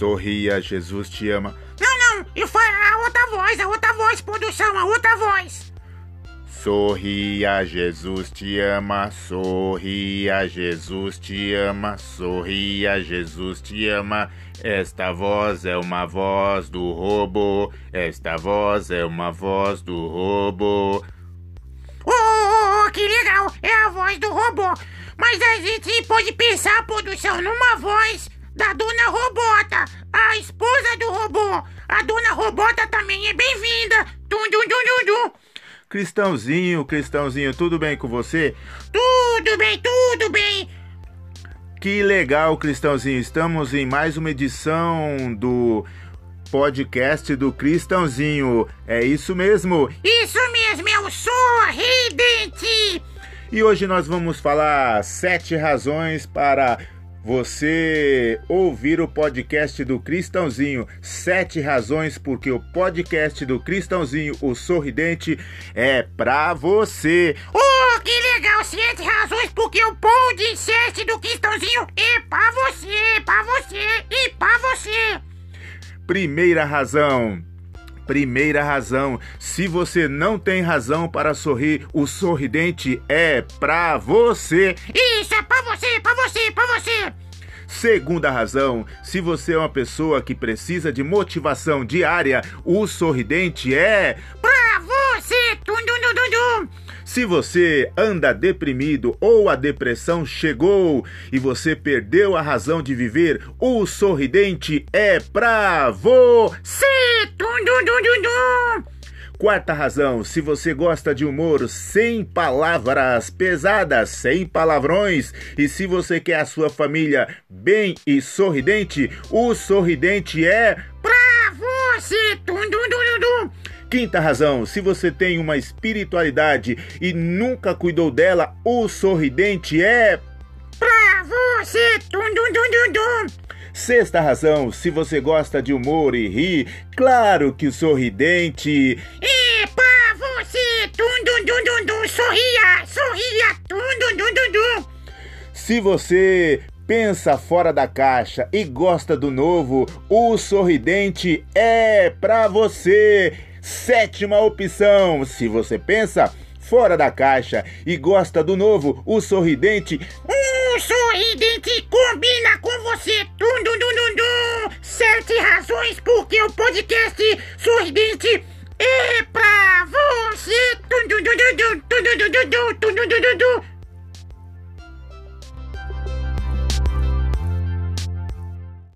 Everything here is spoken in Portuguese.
Sorria, Jesus te ama. Não, não, e foi a outra voz, a outra voz, produção, a outra voz. Sorria, Jesus te ama. Sorria, Jesus te ama. Sorria, Jesus te ama. Esta voz é uma voz do robô. Esta voz é uma voz do robô. Oh, oh, oh, que legal, é a voz do robô. Mas a gente pode pensar, produção, numa voz da dona Robota, a esposa do robô. A dona Robota também é bem-vinda. Dum, dum, dum, dum, dum. Cristãozinho, Cristãozinho, tudo bem com você? Tudo bem, tudo bem. Que legal, Cristãozinho. Estamos em mais uma edição do podcast do Cristãozinho. É isso mesmo. Isso mesmo, é o sorridente. E hoje nós vamos falar sete razões para você ouvir o podcast do Cristãozinho. Sete razões porque o podcast do Cristãozinho, o Sorridente, é pra você. Oh, que legal! Sete razões porque o podcast do Cristãozinho é pra você, pra você e pra você. Primeira razão. Primeira razão, se você não tem razão para sorrir, o sorridente é pra você. Isso é pra você, pra você. Segunda razão, se você é uma pessoa que precisa de motivação diária, o sorridente é Pra você. Dum, dum, dum. Se você anda deprimido ou a depressão chegou e você perdeu a razão de viver, o sorridente é pra você. Quarta razão, se você gosta de humor sem palavras pesadas, sem palavrões, e se você quer a sua família bem e sorridente, o sorridente é Pra você. Dum, dum, dum. Quinta razão, se você tem uma espiritualidade e nunca cuidou dela, o sorridente é Pra você. Dum, dum, dum, dum. Sexta razão, se você gosta de humor e ri, claro que o sorridente É pra você. Dum, dum, dum, dum, dum. Sorria, sorria. Dum, dum, dum, dum, dum. Se você pensa fora da caixa e gosta do novo, o sorridente é pra você. Sétima opção, se você pensa fora da caixa e gosta do novo, o sorridente Um sorridente com sorridente é pra você.